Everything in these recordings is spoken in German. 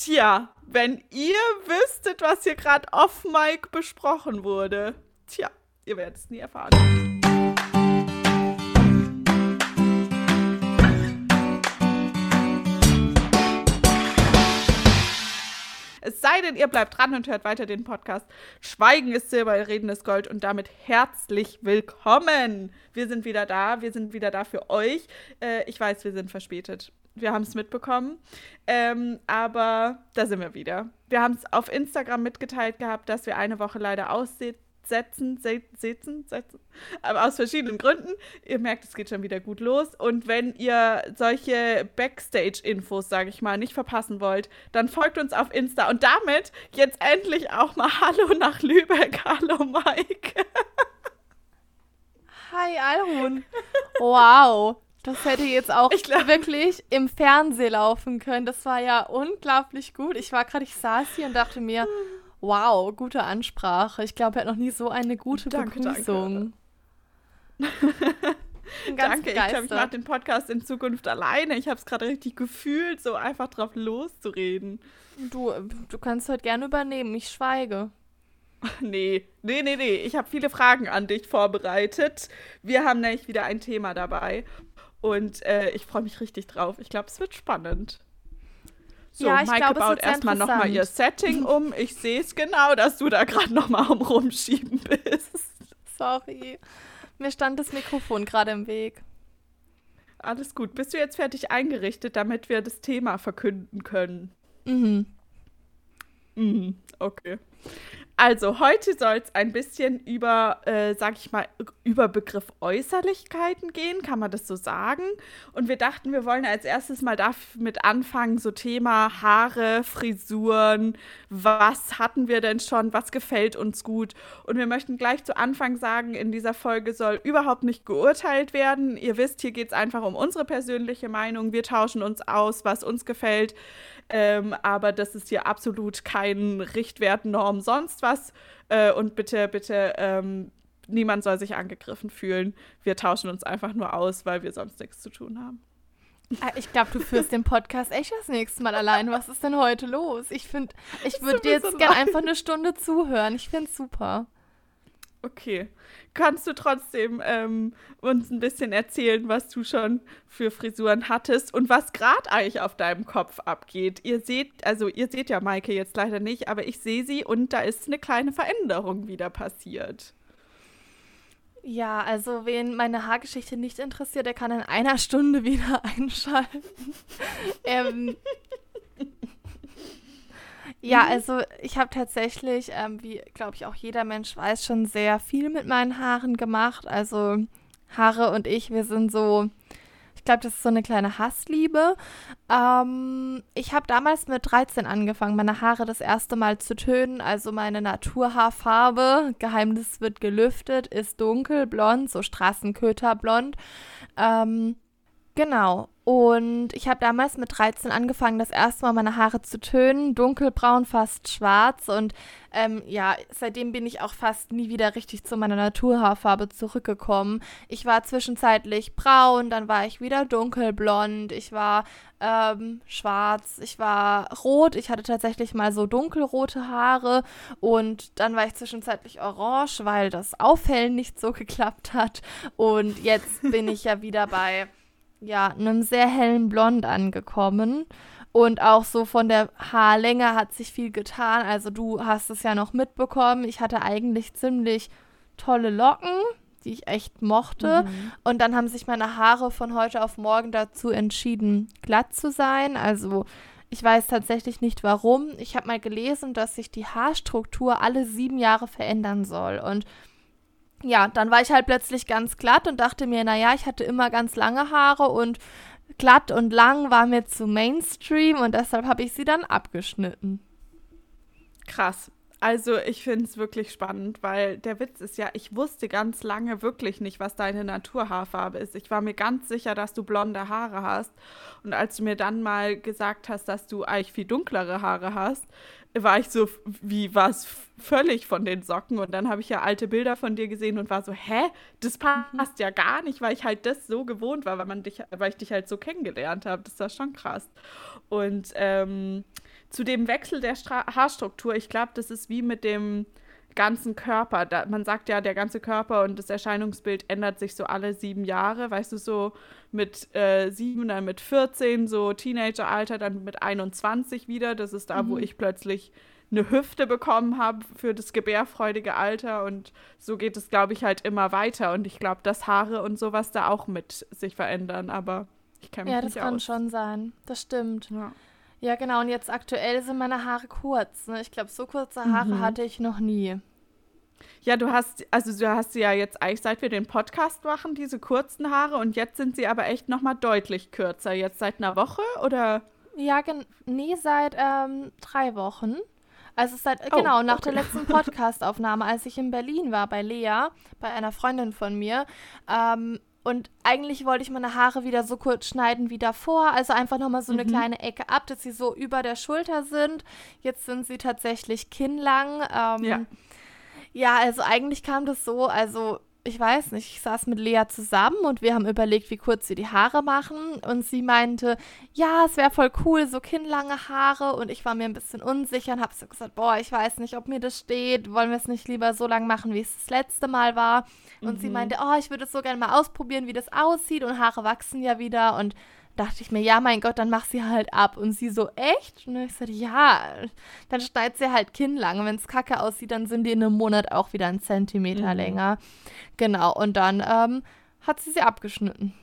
Tja, wenn ihr wüsstet, was hier gerade off Mic besprochen wurde. Tja, ihr werdet es nie erfahren. Es sei denn, ihr bleibt dran und hört weiter den Podcast. Schweigen ist Silber, Reden ist Gold und damit herzlich willkommen. Wir sind wieder da, wir sind wieder da für euch. Äh, ich weiß, wir sind verspätet. Wir haben es mitbekommen. Ähm, aber da sind wir wieder. Wir haben es auf Instagram mitgeteilt gehabt, dass wir eine Woche leider aussehen setzen, setzen, setzen, aber aus verschiedenen Gründen. Ihr merkt, es geht schon wieder gut los. Und wenn ihr solche Backstage-Infos, sage ich mal, nicht verpassen wollt, dann folgt uns auf Insta. Und damit jetzt endlich auch mal Hallo nach Lübeck. Hallo Mike. Hi Alrun. Wow. Das hätte jetzt auch glaub, wirklich im Fernsehen laufen können. Das war ja unglaublich gut. Ich war gerade, ich saß hier und dachte mir, Wow, gute Ansprache. Ich glaube, er hat noch nie so eine gute danke, Begrüßung. Danke. danke, ich glaube, ich mache den Podcast in Zukunft alleine. Ich habe es gerade richtig gefühlt, so einfach drauf loszureden. Du, du kannst heute gerne übernehmen, ich schweige. Nee, nee, nee, nee. Ich habe viele Fragen an dich vorbereitet. Wir haben nämlich wieder ein Thema dabei. Und äh, ich freue mich richtig drauf. Ich glaube, es wird spannend. So, ja, Maike glaub, baut erstmal nochmal ihr Setting um. Ich sehe es genau, dass du da gerade nochmal am Rumschieben bist. Sorry. Mir stand das Mikrofon gerade im Weg. Alles gut. Bist du jetzt fertig eingerichtet, damit wir das Thema verkünden können? Mhm. Mhm, okay. Also, heute soll es ein bisschen über, äh, sag ich mal, über Begriff Äußerlichkeiten gehen, kann man das so sagen? Und wir dachten, wir wollen als erstes mal damit anfangen, so Thema Haare, Frisuren, was hatten wir denn schon, was gefällt uns gut? Und wir möchten gleich zu Anfang sagen, in dieser Folge soll überhaupt nicht geurteilt werden. Ihr wisst, hier geht es einfach um unsere persönliche Meinung. Wir tauschen uns aus, was uns gefällt. Ähm, aber das ist hier absolut kein Richtwert, Norm, sonst was. Äh, und bitte, bitte, ähm, niemand soll sich angegriffen fühlen. Wir tauschen uns einfach nur aus, weil wir sonst nichts zu tun haben. Ah, ich glaube, du führst den Podcast echt das nächste Mal allein. Was ist denn heute los? Ich finde, ich würde dir jetzt gerne einfach eine Stunde zuhören. Ich finde es super. Okay. Kannst du trotzdem ähm, uns ein bisschen erzählen, was du schon für Frisuren hattest und was gerade eigentlich auf deinem Kopf abgeht? Ihr seht, also ihr seht ja Maike jetzt leider nicht, aber ich sehe sie und da ist eine kleine Veränderung wieder passiert. Ja, also wen meine Haargeschichte nicht interessiert, der kann in einer Stunde wieder einschalten. ähm, ja, mhm. also ich habe tatsächlich, ähm, wie glaube ich auch jeder Mensch weiß, schon sehr viel mit meinen Haaren gemacht. Also Haare und ich, wir sind so, ich glaube, das ist so eine kleine Hassliebe. Ähm, ich habe damals mit 13 angefangen, meine Haare das erste Mal zu tönen. Also meine Naturhaarfarbe, Geheimnis wird gelüftet, ist dunkelblond, so Straßenköterblond. Ähm, Genau. Und ich habe damals mit 13 angefangen, das erste Mal meine Haare zu tönen, dunkelbraun, fast schwarz. Und ähm, ja, seitdem bin ich auch fast nie wieder richtig zu meiner Naturhaarfarbe zurückgekommen. Ich war zwischenzeitlich braun, dann war ich wieder dunkelblond, ich war ähm, schwarz, ich war rot. Ich hatte tatsächlich mal so dunkelrote Haare und dann war ich zwischenzeitlich orange, weil das Aufhellen nicht so geklappt hat. Und jetzt bin ich ja wieder bei ja, einem sehr hellen Blond angekommen. Und auch so von der Haarlänge hat sich viel getan. Also du hast es ja noch mitbekommen. Ich hatte eigentlich ziemlich tolle Locken, die ich echt mochte. Mhm. Und dann haben sich meine Haare von heute auf morgen dazu entschieden, glatt zu sein. Also ich weiß tatsächlich nicht warum. Ich habe mal gelesen, dass sich die Haarstruktur alle sieben Jahre verändern soll. Und ja, dann war ich halt plötzlich ganz glatt und dachte mir, naja, ich hatte immer ganz lange Haare und glatt und lang war mir zu Mainstream und deshalb habe ich sie dann abgeschnitten. Krass. Also ich finde es wirklich spannend, weil der Witz ist ja, ich wusste ganz lange wirklich nicht, was deine Naturhaarfarbe ist. Ich war mir ganz sicher, dass du blonde Haare hast. Und als du mir dann mal gesagt hast, dass du eigentlich viel dunklere Haare hast, war ich so, wie war es völlig von den Socken. Und dann habe ich ja alte Bilder von dir gesehen und war so, hä, das passt ja gar nicht, weil ich halt das so gewohnt war, weil man dich, weil ich dich halt so kennengelernt habe. Das war schon krass. Und ähm, zu dem Wechsel der Stra Haarstruktur, ich glaube, das ist wie mit dem ganzen Körper. Da, man sagt ja, der ganze Körper und das Erscheinungsbild ändert sich so alle sieben Jahre. Weißt du, so mit äh, sieben, dann mit 14, so Teenageralter, dann mit 21 wieder. Das ist da, mhm. wo ich plötzlich eine Hüfte bekommen habe für das gebärfreudige Alter. Und so geht es, glaube ich, halt immer weiter. Und ich glaube, dass Haare und sowas da auch mit sich verändern. Aber ich kenne mich ja, nicht aus. Ja, das kann schon sein. Das stimmt. Ja. Ja, genau. Und jetzt aktuell sind meine Haare kurz. Ne? Ich glaube, so kurze Haare mhm. hatte ich noch nie. Ja, du hast, also du hast sie ja jetzt eigentlich, seit wir den Podcast machen, diese kurzen Haare und jetzt sind sie aber echt nochmal deutlich kürzer. Jetzt seit einer Woche oder? Ja, nee, seit ähm, drei Wochen. Also seit, oh, genau, nach okay. der letzten Podcastaufnahme, als ich in Berlin war bei Lea, bei einer Freundin von mir. Ähm, und eigentlich wollte ich meine Haare wieder so kurz schneiden wie davor. Also einfach nochmal so eine mhm. kleine Ecke ab, dass sie so über der Schulter sind. Jetzt sind sie tatsächlich kinnlang. Ähm, ja. Ja, also eigentlich kam das so, also ich weiß nicht, ich saß mit Lea zusammen und wir haben überlegt, wie kurz sie die Haare machen. Und sie meinte, ja, es wäre voll cool, so kinnlange Haare. Und ich war mir ein bisschen unsicher und habe so gesagt, boah, ich weiß nicht, ob mir das steht. Wollen wir es nicht lieber so lang machen, wie es das letzte Mal war? Und mhm. sie meinte, oh, ich würde es so gerne mal ausprobieren, wie das aussieht. Und Haare wachsen ja wieder. Und dachte ich mir, ja, mein Gott, dann mach sie halt ab. Und sie so, echt? Und ich sagte, ja, dann schneidet sie halt kinnlang. Wenn es kacke aussieht, dann sind die in einem Monat auch wieder einen Zentimeter mhm. länger. Genau, und dann ähm, hat sie sie abgeschnitten.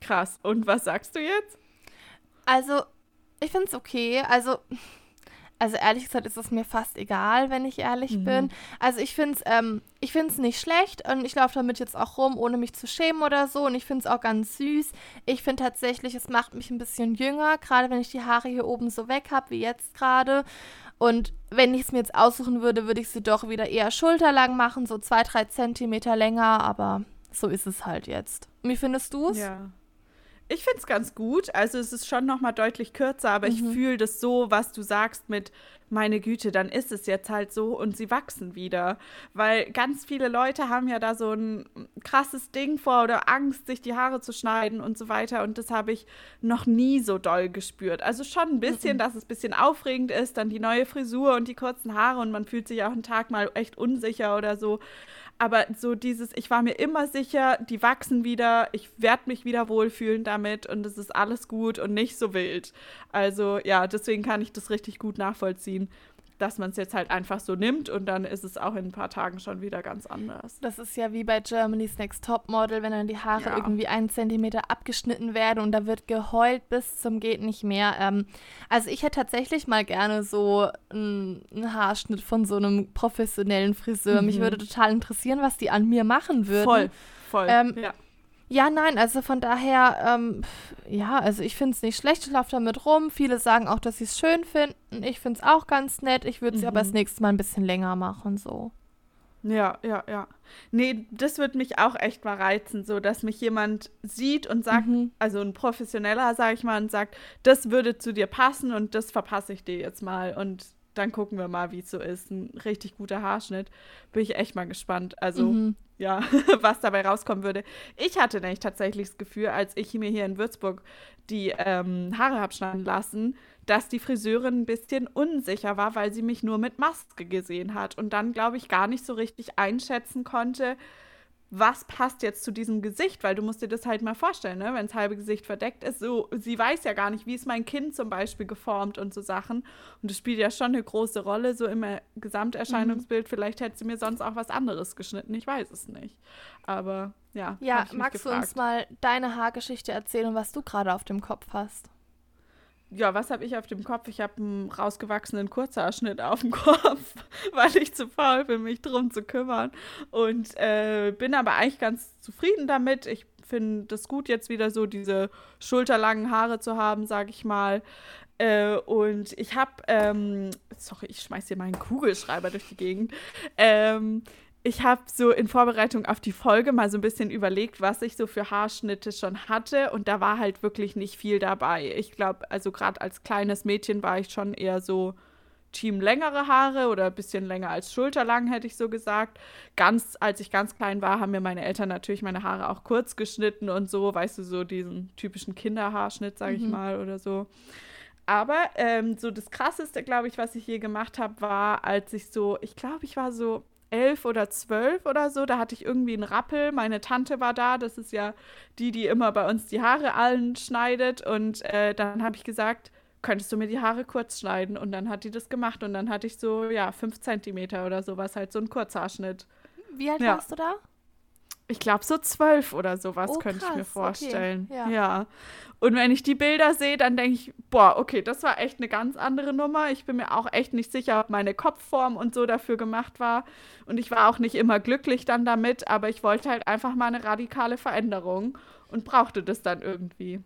Krass. Und was sagst du jetzt? Also, ich finde es okay. Also, also ehrlich gesagt ist es mir fast egal, wenn ich ehrlich mhm. bin. Also ich finde es ähm, nicht schlecht und ich laufe damit jetzt auch rum, ohne mich zu schämen oder so. Und ich finde es auch ganz süß. Ich finde tatsächlich, es macht mich ein bisschen jünger, gerade wenn ich die Haare hier oben so weg habe, wie jetzt gerade. Und wenn ich es mir jetzt aussuchen würde, würde ich sie doch wieder eher schulterlang machen, so zwei, drei Zentimeter länger. Aber so ist es halt jetzt. Wie findest du es? Ja. Ich finde es ganz gut. Also es ist schon noch mal deutlich kürzer, aber mhm. ich fühle das so, was du sagst mit meine Güte, dann ist es jetzt halt so und sie wachsen wieder. Weil ganz viele Leute haben ja da so ein krasses Ding vor oder Angst, sich die Haare zu schneiden und so weiter. Und das habe ich noch nie so doll gespürt. Also schon ein bisschen, mhm. dass es ein bisschen aufregend ist, dann die neue Frisur und die kurzen Haare und man fühlt sich auch einen Tag mal echt unsicher oder so aber so dieses, ich war mir immer sicher, die wachsen wieder, ich werde mich wieder wohlfühlen damit und es ist alles gut und nicht so wild. Also ja, deswegen kann ich das richtig gut nachvollziehen dass man es jetzt halt einfach so nimmt und dann ist es auch in ein paar Tagen schon wieder ganz anders. Das ist ja wie bei Germany's Next Top Model, wenn dann die Haare ja. irgendwie einen Zentimeter abgeschnitten werden und da wird geheult bis zum geht nicht mehr. Ähm, also ich hätte tatsächlich mal gerne so einen, Haarschnitt von so einem professionellen Friseur. Mhm. Mich würde total interessieren, was die an mir machen würden. Voll, voll. Ähm, ja. Ja, nein, also von daher, ähm, ja, also ich finde es nicht schlecht, ich laufe damit rum. Viele sagen auch, dass sie es schön finden. Ich finde es auch ganz nett. Ich würde sie mhm. aber das mhm. nächste Mal ein bisschen länger machen, so. Ja, ja, ja. Nee, das würde mich auch echt mal reizen, so dass mich jemand sieht und sagt, mhm. also ein Professioneller, sage ich mal, und sagt, das würde zu dir passen und das verpasse ich dir jetzt mal. Und dann gucken wir mal, wie es so ist. Ein richtig guter Haarschnitt. Bin ich echt mal gespannt. Also, mhm. ja, was dabei rauskommen würde. Ich hatte nämlich tatsächlich das Gefühl, als ich mir hier in Würzburg die ähm, Haare habe schneiden lassen, dass die Friseurin ein bisschen unsicher war, weil sie mich nur mit Maske gesehen hat und dann, glaube ich, gar nicht so richtig einschätzen konnte, was passt jetzt zu diesem Gesicht, weil du musst dir das halt mal vorstellen, ne? wenn das halbe Gesicht verdeckt ist. So, sie weiß ja gar nicht, wie ist mein Kind zum Beispiel geformt und so Sachen. Und das spielt ja schon eine große Rolle, so im Gesamterscheinungsbild. Mhm. Vielleicht hätte sie mir sonst auch was anderes geschnitten, ich weiß es nicht. Aber ja. Ja, magst du uns mal deine Haargeschichte erzählen und was du gerade auf dem Kopf hast? Ja, was habe ich auf dem Kopf? Ich habe einen rausgewachsenen Kurzhaarschnitt auf dem Kopf, weil ich zu faul bin, mich drum zu kümmern. Und äh, bin aber eigentlich ganz zufrieden damit. Ich finde das gut, jetzt wieder so diese schulterlangen Haare zu haben, sage ich mal. Äh, und ich habe, ähm, sorry, ich schmeiß hier meinen Kugelschreiber durch die Gegend. Ähm, ich habe so in Vorbereitung auf die Folge mal so ein bisschen überlegt, was ich so für Haarschnitte schon hatte und da war halt wirklich nicht viel dabei. Ich glaube, also gerade als kleines Mädchen war ich schon eher so Team längere Haare oder ein bisschen länger als schulterlang, hätte ich so gesagt. Ganz, als ich ganz klein war, haben mir meine Eltern natürlich meine Haare auch kurz geschnitten und so, weißt du, so diesen typischen Kinderhaarschnitt, sage ich mhm. mal, oder so. Aber ähm, so das Krasseste, glaube ich, was ich je gemacht habe, war, als ich so, ich glaube, ich war so elf oder zwölf oder so, da hatte ich irgendwie einen Rappel. Meine Tante war da, das ist ja die, die immer bei uns die Haare allen schneidet. Und äh, dann habe ich gesagt, könntest du mir die Haare kurz schneiden? Und dann hat die das gemacht und dann hatte ich so, ja, fünf Zentimeter oder sowas, halt so ein Kurzhaarschnitt. Wie alt ja. warst du da? Ich glaube so zwölf oder sowas oh, könnte ich mir vorstellen. Okay. Ja. ja. Und wenn ich die Bilder sehe, dann denke ich, boah, okay, das war echt eine ganz andere Nummer. Ich bin mir auch echt nicht sicher, ob meine Kopfform und so dafür gemacht war. Und ich war auch nicht immer glücklich dann damit, aber ich wollte halt einfach mal eine radikale Veränderung und brauchte das dann irgendwie.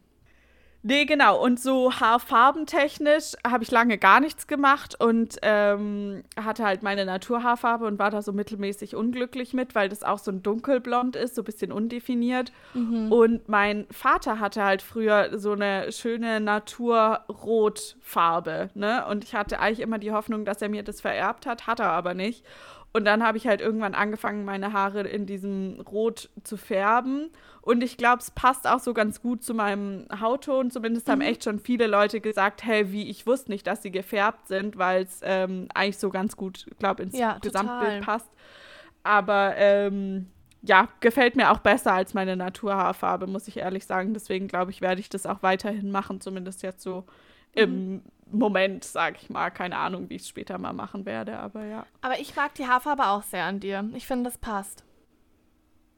Nee, genau. Und so haarfarbentechnisch habe ich lange gar nichts gemacht und ähm, hatte halt meine Naturhaarfarbe und war da so mittelmäßig unglücklich mit, weil das auch so ein dunkelblond ist, so ein bisschen undefiniert. Mhm. Und mein Vater hatte halt früher so eine schöne Naturrotfarbe, ne? Und ich hatte eigentlich immer die Hoffnung, dass er mir das vererbt hat, hat er aber nicht. Und dann habe ich halt irgendwann angefangen, meine Haare in diesem Rot zu färben. Und ich glaube, es passt auch so ganz gut zu meinem Hautton. Zumindest mhm. haben echt schon viele Leute gesagt, hey, wie, ich wusste nicht, dass sie gefärbt sind, weil es ähm, eigentlich so ganz gut, glaube ins ja, Gesamtbild passt. Aber ähm, ja, gefällt mir auch besser als meine Naturhaarfarbe, muss ich ehrlich sagen. Deswegen glaube ich, werde ich das auch weiterhin machen, zumindest jetzt so im mhm. Moment, sag ich mal. Keine Ahnung, wie ich es später mal machen werde, aber ja. Aber ich mag die Haarfarbe auch sehr an dir. Ich finde, das passt.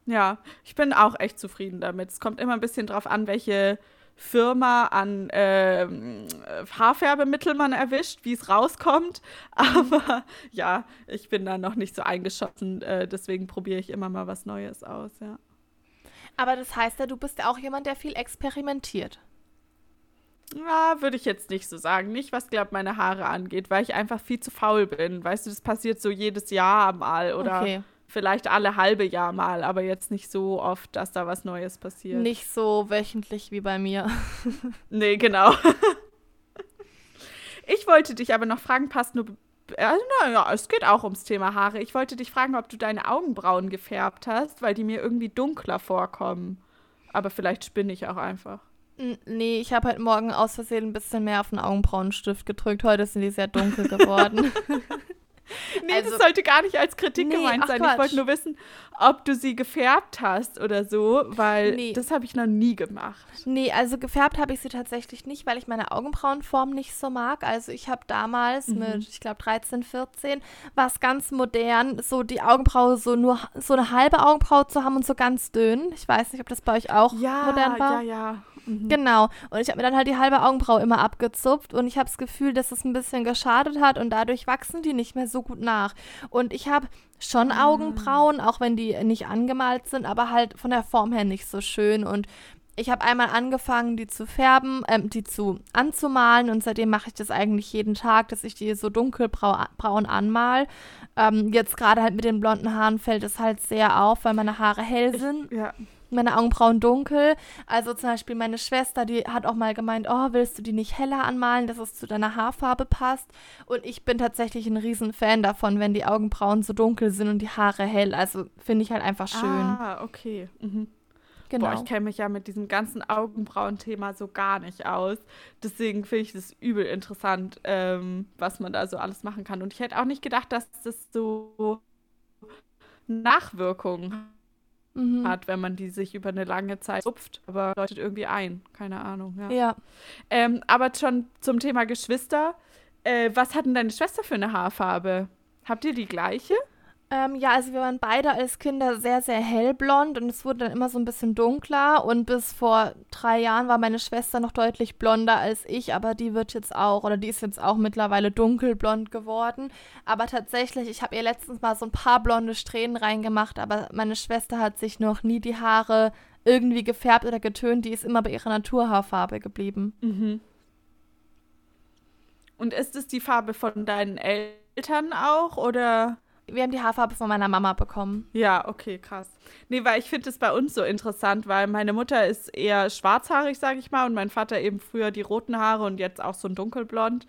Ja, ich bin auch echt zufrieden damit. Es kommt immer ein bisschen drauf an, welche Firma an äh, Haarfärbemittel man erwischt, wie es rauskommt. Aber ja, ich bin da noch nicht so eingeschossen. Äh, deswegen probiere ich immer mal was Neues aus, ja. Aber das heißt ja, du bist ja auch jemand, der viel experimentiert. Ja, würde ich jetzt nicht so sagen. Nicht, was, glaube meine Haare angeht, weil ich einfach viel zu faul bin. Weißt du, das passiert so jedes Jahr mal oder okay. vielleicht alle halbe Jahr mal, aber jetzt nicht so oft, dass da was Neues passiert. Nicht so wöchentlich wie bei mir. nee, genau. ich wollte dich aber noch fragen, passt nur. Äh, naja, es geht auch ums Thema Haare. Ich wollte dich fragen, ob du deine Augenbrauen gefärbt hast, weil die mir irgendwie dunkler vorkommen. Aber vielleicht spinne ich auch einfach. Nee, ich habe heute Morgen aus Versehen ein bisschen mehr auf den Augenbrauenstift gedrückt. Heute sind die sehr dunkel geworden. nee, also, das sollte gar nicht als Kritik nee, gemeint sein. Quatsch. Ich wollte nur wissen, ob du sie gefärbt hast oder so, weil nee. das habe ich noch nie gemacht. Nee, also gefärbt habe ich sie tatsächlich nicht, weil ich meine Augenbrauenform nicht so mag. Also ich habe damals mhm. mit, ich glaube 13, 14, war es ganz modern, so die Augenbraue so nur so eine halbe Augenbraue zu haben und so ganz dünn. Ich weiß nicht, ob das bei euch auch ja, modern war. Ja, ja. Mhm. Genau. Und ich habe mir dann halt die halbe Augenbraue immer abgezupft und ich habe das Gefühl, dass es ein bisschen geschadet hat und dadurch wachsen die nicht mehr so gut nach. Und ich habe schon ah. Augenbrauen, auch wenn die nicht angemalt sind, aber halt von der Form her nicht so schön. Und ich habe einmal angefangen, die zu färben, ähm, die zu anzumalen und seitdem mache ich das eigentlich jeden Tag, dass ich die so dunkelbraun anmal. Ähm, jetzt gerade halt mit den blonden Haaren fällt es halt sehr auf, weil meine Haare hell sind. Ich, ja meine Augenbrauen dunkel. Also zum Beispiel meine Schwester, die hat auch mal gemeint, oh, willst du die nicht heller anmalen, dass es zu deiner Haarfarbe passt? Und ich bin tatsächlich ein Riesenfan davon, wenn die Augenbrauen so dunkel sind und die Haare hell. Also finde ich halt einfach schön. Ah, okay. Mhm. Genau. Boah, ich kenne mich ja mit diesem ganzen Augenbrauen-Thema so gar nicht aus. Deswegen finde ich das übel interessant, ähm, was man da so alles machen kann. Und ich hätte auch nicht gedacht, dass das so Nachwirkungen hat mhm. hat, wenn man die sich über eine lange Zeit zupft. Aber läutet irgendwie ein. Keine Ahnung. Ja. ja. Ähm, aber schon zum Thema Geschwister. Äh, was hat denn deine Schwester für eine Haarfarbe? Habt ihr die gleiche? Ähm, ja, also wir waren beide als Kinder sehr, sehr hellblond und es wurde dann immer so ein bisschen dunkler. Und bis vor drei Jahren war meine Schwester noch deutlich blonder als ich, aber die wird jetzt auch, oder die ist jetzt auch mittlerweile dunkelblond geworden. Aber tatsächlich, ich habe ihr letztens mal so ein paar blonde Strähnen reingemacht, aber meine Schwester hat sich noch nie die Haare irgendwie gefärbt oder getönt. Die ist immer bei ihrer Naturhaarfarbe geblieben. Mhm. Und ist es die Farbe von deinen Eltern auch, oder? Wir haben die Haarfarbe von meiner Mama bekommen. Ja, okay, krass. Nee, weil ich finde es bei uns so interessant, weil meine Mutter ist eher schwarzhaarig, sage ich mal, und mein Vater eben früher die roten Haare und jetzt auch so ein dunkelblond.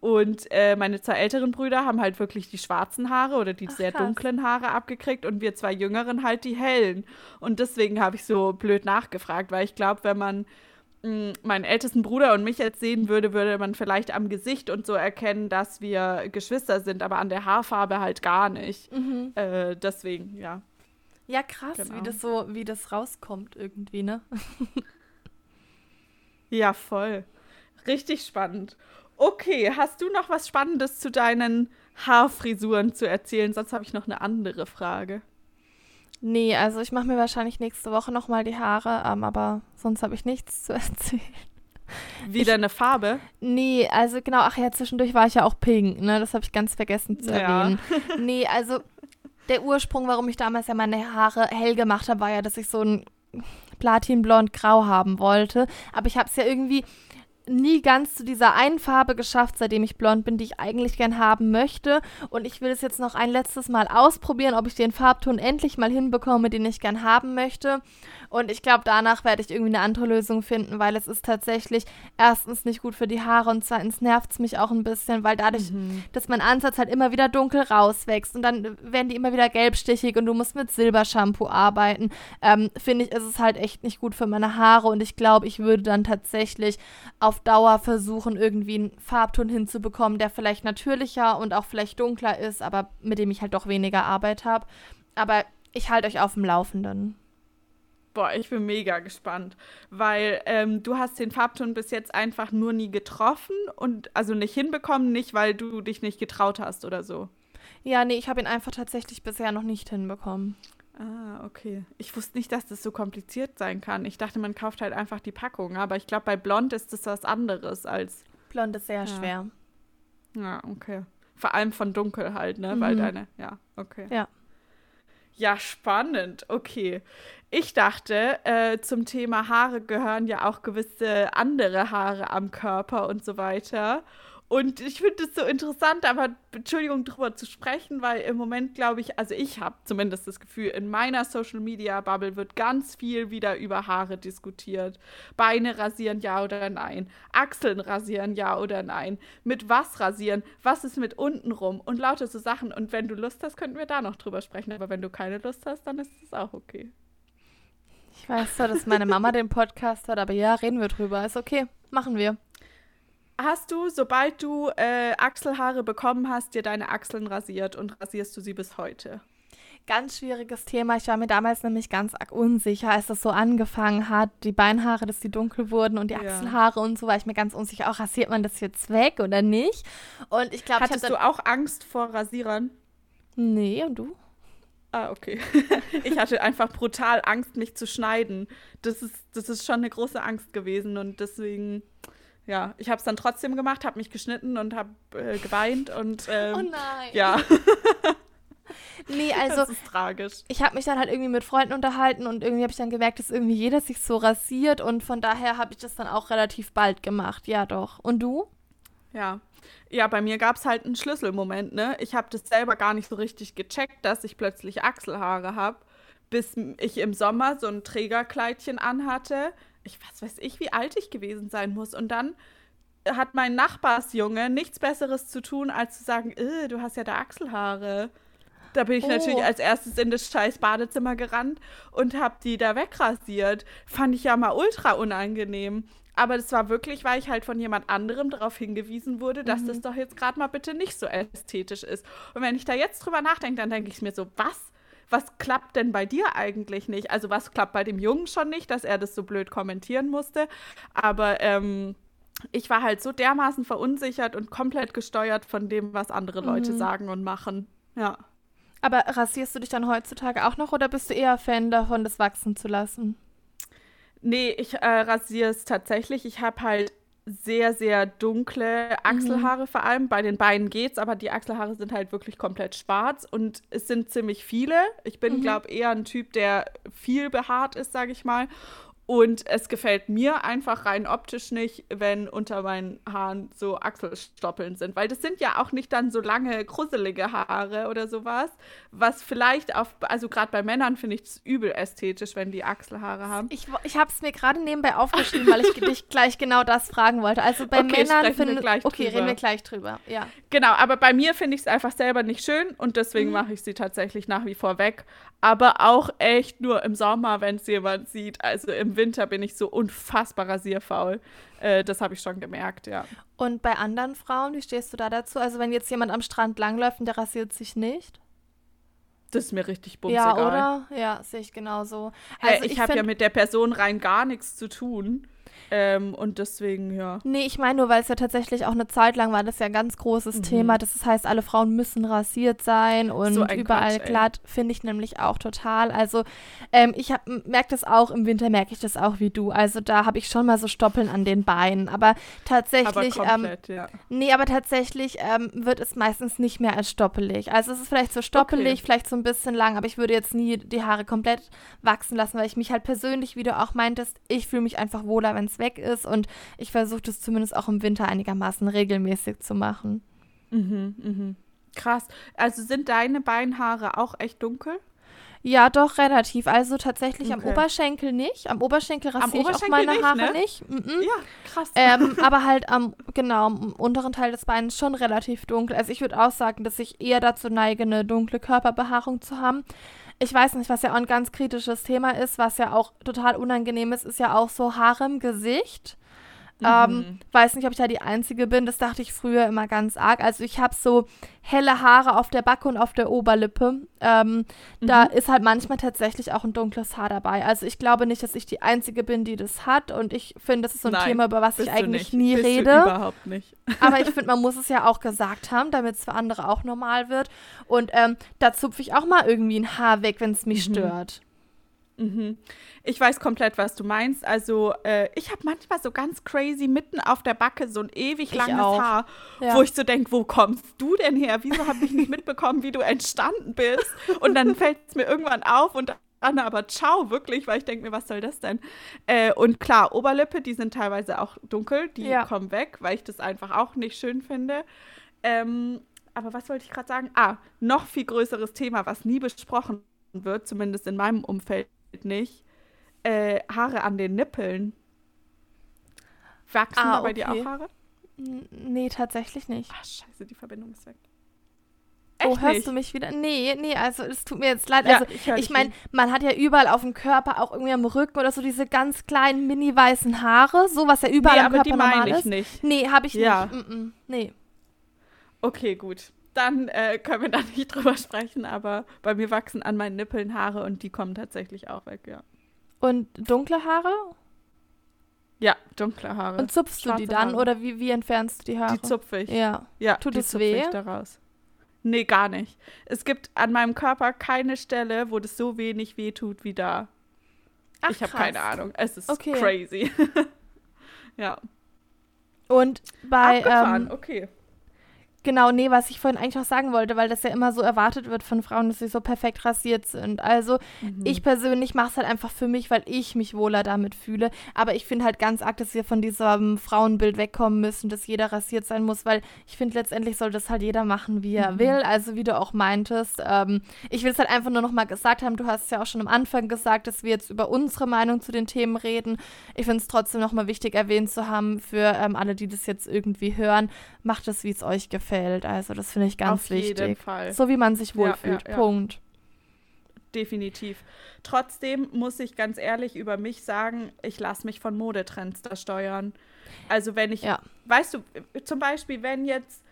Und äh, meine zwei älteren Brüder haben halt wirklich die schwarzen Haare oder die Ach, sehr krass. dunklen Haare abgekriegt und wir zwei Jüngeren halt die hellen. Und deswegen habe ich so blöd nachgefragt, weil ich glaube, wenn man meinen ältesten Bruder und mich jetzt sehen würde, würde man vielleicht am Gesicht und so erkennen, dass wir Geschwister sind, aber an der Haarfarbe halt gar nicht. Mhm. Äh, deswegen, ja. Ja, krass, genau. wie das so, wie das rauskommt irgendwie, ne? ja, voll. Richtig spannend. Okay, hast du noch was Spannendes zu deinen Haarfrisuren zu erzählen? Sonst habe ich noch eine andere Frage. Nee, also ich mache mir wahrscheinlich nächste Woche nochmal die Haare, ähm, aber sonst habe ich nichts zu erzählen. Wieder eine Farbe? Nee, also genau, ach ja, zwischendurch war ich ja auch pink, ne? Das habe ich ganz vergessen zu erwähnen. Ja. nee, also der Ursprung, warum ich damals ja meine Haare hell gemacht habe, war ja, dass ich so ein Platinblond-Grau haben wollte. Aber ich habe es ja irgendwie nie ganz zu dieser einen Farbe geschafft, seitdem ich blond bin, die ich eigentlich gern haben möchte. Und ich will es jetzt noch ein letztes Mal ausprobieren, ob ich den Farbton endlich mal hinbekomme, den ich gern haben möchte. Und ich glaube, danach werde ich irgendwie eine andere Lösung finden, weil es ist tatsächlich erstens nicht gut für die Haare und zweitens nervt es mich auch ein bisschen, weil dadurch, mhm. dass mein Ansatz halt immer wieder dunkel rauswächst und dann werden die immer wieder gelbstichig und du musst mit Silbershampoo arbeiten, ähm, finde ich, ist es halt echt nicht gut für meine Haare und ich glaube, ich würde dann tatsächlich auf Dauer versuchen, irgendwie einen Farbton hinzubekommen, der vielleicht natürlicher und auch vielleicht dunkler ist, aber mit dem ich halt doch weniger Arbeit habe. Aber ich halte euch auf dem Laufenden. Boah, ich bin mega gespannt, weil ähm, du hast den Farbton bis jetzt einfach nur nie getroffen und also nicht hinbekommen, nicht weil du dich nicht getraut hast oder so. Ja, nee, ich habe ihn einfach tatsächlich bisher noch nicht hinbekommen. Ah, okay. Ich wusste nicht, dass das so kompliziert sein kann. Ich dachte, man kauft halt einfach die Packung, aber ich glaube, bei Blond ist das was anderes als. Blond ist sehr ja. schwer. Ja, okay. Vor allem von Dunkel halt, ne? Mhm. Weil deine, ja, okay. Ja. Ja, spannend. Okay. Ich dachte, äh, zum Thema Haare gehören ja auch gewisse andere Haare am Körper und so weiter. Und ich finde es so interessant, aber Entschuldigung, darüber zu sprechen, weil im Moment glaube ich, also ich habe zumindest das Gefühl, in meiner Social Media Bubble wird ganz viel wieder über Haare diskutiert. Beine rasieren, ja oder nein. Achseln rasieren, ja oder nein. Mit was rasieren? Was ist mit unten rum? Und lauter so Sachen. Und wenn du Lust hast, könnten wir da noch drüber sprechen. Aber wenn du keine Lust hast, dann ist es auch okay. Ich weiß zwar, dass meine Mama den Podcast hat, aber ja, reden wir drüber. Ist okay. Machen wir hast du, sobald du äh, Achselhaare bekommen hast, dir deine Achseln rasiert und rasierst du sie bis heute? Ganz schwieriges Thema. Ich war mir damals nämlich ganz unsicher, als das so angefangen hat. Die Beinhaare, dass die dunkel wurden und die ja. Achselhaare und so, war ich mir ganz unsicher. Auch rasiert man das jetzt weg oder nicht? Und ich glaube, hattest ich du auch Angst vor Rasierern? Nee, und du? Ah, okay. ich hatte einfach brutal Angst, mich zu schneiden. Das ist, das ist schon eine große Angst gewesen und deswegen ja, ich habe es dann trotzdem gemacht, habe mich geschnitten und habe äh, geweint und ähm, oh nein. Ja. nee, also das ist tragisch. Ich habe mich dann halt irgendwie mit Freunden unterhalten und irgendwie habe ich dann gemerkt, dass irgendwie jeder sich so rasiert und von daher habe ich das dann auch relativ bald gemacht. Ja, doch. Und du? Ja. Ja, bei mir gab es halt einen Schlüsselmoment, ne? Ich habe das selber gar nicht so richtig gecheckt, dass ich plötzlich Achselhaare habe, bis ich im Sommer so ein Trägerkleidchen anhatte ich was weiß ich, wie alt ich gewesen sein muss. Und dann hat mein Nachbarsjunge nichts Besseres zu tun, als zu sagen, äh, du hast ja da Achselhaare. Da bin ich oh. natürlich als erstes in das scheiß Badezimmer gerannt und hab die da wegrasiert. Fand ich ja mal ultra unangenehm. Aber das war wirklich, weil ich halt von jemand anderem darauf hingewiesen wurde, dass mhm. das doch jetzt gerade mal bitte nicht so ästhetisch ist. Und wenn ich da jetzt drüber nachdenke, dann denke ich mir so, was? Was klappt denn bei dir eigentlich nicht? Also was klappt bei dem Jungen schon nicht, dass er das so blöd kommentieren musste. Aber ähm, ich war halt so dermaßen verunsichert und komplett gesteuert von dem, was andere Leute mhm. sagen und machen. Ja. Aber rasierst du dich dann heutzutage auch noch oder bist du eher Fan davon, das wachsen zu lassen? Nee, ich äh, rasiere es tatsächlich. Ich habe halt sehr, sehr dunkle Achselhaare mhm. vor allem. Bei den Beinen geht's, aber die Achselhaare sind halt wirklich komplett schwarz und es sind ziemlich viele. Ich bin, mhm. glaube eher ein Typ, der viel behaart ist, sage ich mal. Und es gefällt mir einfach rein optisch nicht, wenn unter meinen Haaren so Achselstoppeln sind. Weil das sind ja auch nicht dann so lange, krusselige Haare oder sowas. Was vielleicht auf, also gerade bei Männern finde ich es übel ästhetisch, wenn die Achselhaare haben. Ich, ich habe es mir gerade nebenbei aufgeschrieben, weil ich dich gleich genau das fragen wollte. Also bei okay, Männern finde ich. Okay, drüber. reden wir gleich drüber. Ja. Genau, aber bei mir finde ich es einfach selber nicht schön und deswegen mhm. mache ich sie tatsächlich nach wie vor weg. Aber auch echt nur im Sommer, wenn es jemand sieht. Also im Winter bin ich so unfassbar rasierfaul. Äh, das habe ich schon gemerkt, ja. Und bei anderen Frauen, wie stehst du da dazu? Also wenn jetzt jemand am Strand langläuft und der rasiert sich nicht? Das ist mir richtig bumsegal. Ja, oder? Ja, sehe ich genauso. Also äh, ich, ich habe ja mit der Person rein gar nichts zu tun. Ähm, und deswegen, ja. Nee, ich meine nur, weil es ja tatsächlich auch eine Zeit lang war, das ist ja ein ganz großes mhm. Thema. Das heißt, alle Frauen müssen rasiert sein und so überall Quatsch, glatt, finde ich nämlich auch total. Also ähm, ich merke das auch, im Winter merke ich das auch wie du. Also da habe ich schon mal so Stoppeln an den Beinen. Aber tatsächlich, aber ähm, komplett, ähm, ja. nee, aber tatsächlich ähm, wird es meistens nicht mehr als stoppelig. Also es ist vielleicht so stoppelig, okay. vielleicht so ein bisschen lang, aber ich würde jetzt nie die Haare komplett wachsen lassen, weil ich mich halt persönlich, wie du auch meintest, ich fühle mich einfach wohler, wenn es weg ist und ich versuche das zumindest auch im Winter einigermaßen regelmäßig zu machen. Mhm, mhm. Krass. Also sind deine Beinhaare auch echt dunkel? Ja, doch, relativ. Also tatsächlich okay. am Oberschenkel nicht. Am Oberschenkel rasiere ich auch meine nicht, Haare ne? nicht. Mm -mm. Ja, krass. Ähm, aber halt am, genau, am unteren Teil des Beines schon relativ dunkel. Also ich würde auch sagen, dass ich eher dazu neige, eine dunkle Körperbehaarung zu haben ich weiß nicht, was ja auch ein ganz kritisches Thema ist, was ja auch total unangenehm ist, ist ja auch so Haare im Gesicht. Ähm, mhm. Ähm, weiß nicht, ob ich da die Einzige bin. Das dachte ich früher immer ganz arg. Also ich habe so helle Haare auf der Backe und auf der Oberlippe. Ähm, mhm. Da ist halt manchmal tatsächlich auch ein dunkles Haar dabei. Also ich glaube nicht, dass ich die Einzige bin, die das hat. Und ich finde, das ist so ein Nein, Thema, über was ich eigentlich nie bist rede. Du überhaupt nicht. Aber ich finde, man muss es ja auch gesagt haben, damit es für andere auch normal wird. Und ähm, da zupfe ich auch mal irgendwie ein Haar weg, wenn es mich mhm. stört. Mhm. Ich weiß komplett, was du meinst. Also, äh, ich habe manchmal so ganz crazy mitten auf der Backe so ein ewig langes Haar, ja. wo ich so denke, wo kommst du denn her? Wieso habe ich nicht mitbekommen, wie du entstanden bist? Und dann fällt es mir irgendwann auf und dann aber ciao, wirklich, weil ich denke mir, was soll das denn? Äh, und klar, Oberlippe, die sind teilweise auch dunkel, die ja. kommen weg, weil ich das einfach auch nicht schön finde. Ähm, aber was wollte ich gerade sagen? Ah, noch viel größeres Thema, was nie besprochen wird, zumindest in meinem Umfeld nicht, äh, Haare an den Nippeln. Wachsen ah, da bei okay. dir auch Haare? Nee, tatsächlich nicht. Ach, scheiße, die Verbindung ist weg. Oh, Echt oh, hörst nicht? du mich wieder? Nee, nee, also es tut mir jetzt leid. Ja, also ich, ich meine, man hat ja überall auf dem Körper, auch irgendwie am Rücken oder so diese ganz kleinen mini-weißen Haare, so was ja überall nee, am Körper normal ist. Nicht. Nee, habe ich ja. nicht. Mm -mm, nee. Okay, gut dann äh, können wir da nicht drüber sprechen, aber bei mir wachsen an meinen Nippeln Haare und die kommen tatsächlich auch weg, ja. Und dunkle Haare? Ja, dunkle Haare. Und zupfst Schwarze du die dann Haare. oder wie, wie entfernst du die Haare? Die zupfe ich. Ja. ja Tut es weh? Daraus. Nee, gar nicht. Es gibt an meinem Körper keine Stelle, wo das so wenig weh tut wie da. Ach, ich habe keine Ahnung. Es ist okay. crazy. ja. Und bei. Abgefahren, ähm, okay. Genau, nee, was ich vorhin eigentlich auch sagen wollte, weil das ja immer so erwartet wird von Frauen, dass sie so perfekt rasiert sind. Also mhm. ich persönlich mache es halt einfach für mich, weil ich mich wohler damit fühle. Aber ich finde halt ganz arg, dass wir von diesem Frauenbild wegkommen müssen, dass jeder rasiert sein muss, weil ich finde, letztendlich soll das halt jeder machen, wie er mhm. will. Also wie du auch meintest. Ähm, ich will es halt einfach nur noch mal gesagt haben, du hast es ja auch schon am Anfang gesagt, dass wir jetzt über unsere Meinung zu den Themen reden. Ich finde es trotzdem noch mal wichtig erwähnt zu haben für ähm, alle, die das jetzt irgendwie hören. Macht es, wie es euch gefällt. Also das finde ich ganz Auf wichtig. Jeden Fall. So wie man sich wohlfühlt. Ja, ja, Punkt. Definitiv. Trotzdem muss ich ganz ehrlich über mich sagen, ich lasse mich von Modetrends da steuern. Also wenn ich, weißt du, zum Beispiel, wenn jetzt,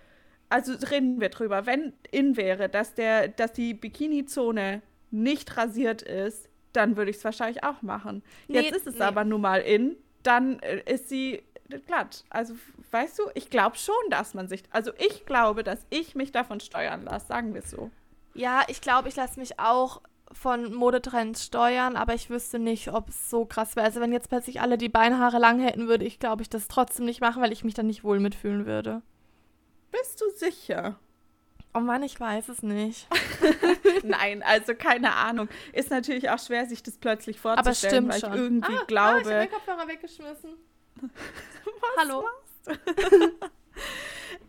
also reden wir drüber, wenn in wäre, dass der, dass die Bikini-Zone nicht rasiert ist, dann würde ich es wahrscheinlich auch machen. Nee, Jetzt ist es nee. aber nun mal in, dann äh, ist sie glatt. Also, weißt du, ich glaube schon, dass man sich, also ich glaube, dass ich mich davon steuern lasse, sagen wir es so. Ja, ich glaube, ich lasse mich auch von Modetrends steuern, aber ich wüsste nicht, ob es so krass wäre. Also wenn jetzt plötzlich alle die Beinhaare lang hätten, würde ich, glaube ich, das trotzdem nicht machen, weil ich mich dann nicht wohl mitfühlen würde. Bist du sicher? Oh Mann, ich weiß es nicht. Nein, also keine Ahnung. Ist natürlich auch schwer, sich das plötzlich vorzustellen, aber weil schon. ich irgendwie ah, glaube. Ah, ich habe Kopfhörer weggeschmissen. Was Hallo.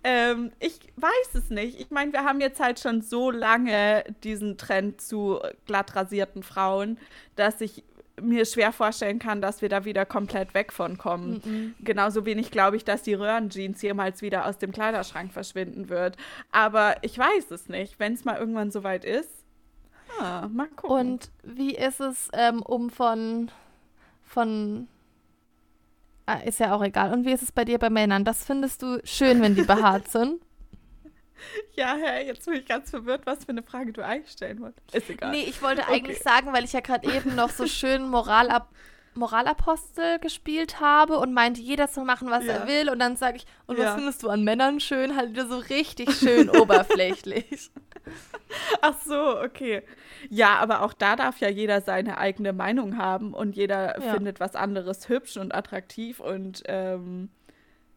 ähm, ich weiß es nicht. Ich meine, wir haben jetzt halt schon so lange diesen Trend zu glatt rasierten Frauen, dass ich mir schwer vorstellen kann, dass wir da wieder komplett weg von kommen. Mm -mm. Genauso wenig glaube ich, dass die Röhrenjeans jemals wieder aus dem Kleiderschrank verschwinden wird. Aber ich weiß es nicht. Wenn es mal irgendwann soweit ist, ah, mal gucken. Und wie ist es, ähm, um von von. Ah, ist ja auch egal. Und wie ist es bei dir bei Männern? Das findest du schön, wenn die behaart sind? Ja, hey, jetzt bin ich ganz verwirrt, was für eine Frage du eigentlich stellen wolltest. Ist egal. Nee, ich wollte okay. eigentlich sagen, weil ich ja gerade eben noch so schön Moralab Moralapostel gespielt habe und meinte, jeder soll machen, was ja. er will. Und dann sage ich, und ja. was findest du an Männern schön? Halt wieder so richtig schön oberflächlich. Ach so, okay. Ja, aber auch da darf ja jeder seine eigene Meinung haben und jeder ja. findet was anderes hübsch und attraktiv. Und ähm,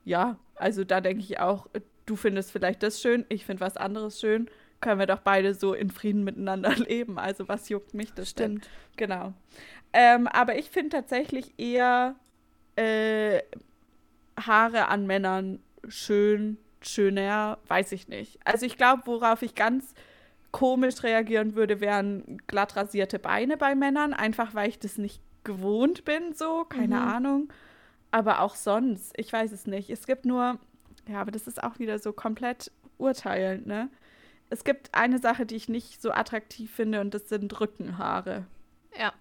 ja, also da denke ich auch, du findest vielleicht das schön, ich finde was anderes schön. Können wir doch beide so in Frieden miteinander leben. Also was juckt mich das Stimmt. Denn? Genau. Ähm, aber ich finde tatsächlich eher äh, Haare an Männern schön, schöner, weiß ich nicht. Also ich glaube, worauf ich ganz komisch reagieren würde, wären glatt rasierte Beine bei Männern, einfach weil ich das nicht gewohnt bin, so, keine mhm. Ahnung. Aber auch sonst, ich weiß es nicht. Es gibt nur, ja, aber das ist auch wieder so komplett urteilend, ne? Es gibt eine Sache, die ich nicht so attraktiv finde, und das sind Rückenhaare. Ja.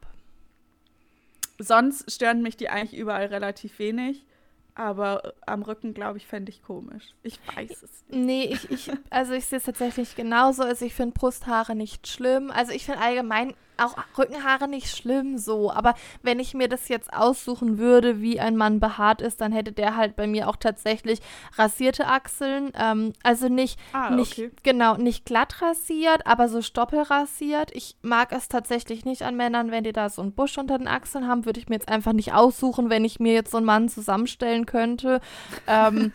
Sonst stören mich die eigentlich überall relativ wenig. Aber am Rücken, glaube ich, fände ich komisch. Ich weiß es nicht. Nee, ich, ich, also ich sehe es tatsächlich genauso. Also ich finde Brusthaare nicht schlimm. Also ich finde allgemein auch Rückenhaare nicht schlimm so. Aber wenn ich mir das jetzt aussuchen würde, wie ein Mann behaart ist, dann hätte der halt bei mir auch tatsächlich rasierte Achseln. Ähm, also nicht, ah, nicht okay. genau, nicht glatt rasiert, aber so stoppelrasiert. Ich mag es tatsächlich nicht an Männern, wenn die da so einen Busch unter den Achseln haben, würde ich mir jetzt einfach nicht aussuchen, wenn ich mir jetzt so einen Mann zusammenstellen könnte. Ähm,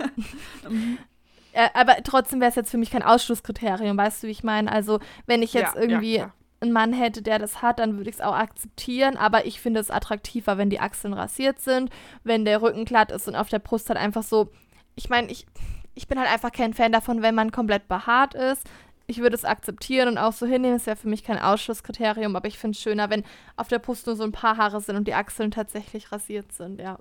äh, aber trotzdem wäre es jetzt für mich kein Ausschlusskriterium, weißt du, wie ich meine? Also, wenn ich jetzt ja, irgendwie ja, einen Mann hätte, der das hat, dann würde ich es auch akzeptieren. Aber ich finde es attraktiver, wenn die Achseln rasiert sind, wenn der Rücken glatt ist und auf der Brust halt einfach so. Ich meine, ich, ich bin halt einfach kein Fan davon, wenn man komplett behaart ist. Ich würde es akzeptieren und auch so hinnehmen. Es wäre für mich kein Ausschlusskriterium, aber ich finde es schöner, wenn auf der Brust nur so ein paar Haare sind und die Achseln tatsächlich rasiert sind, ja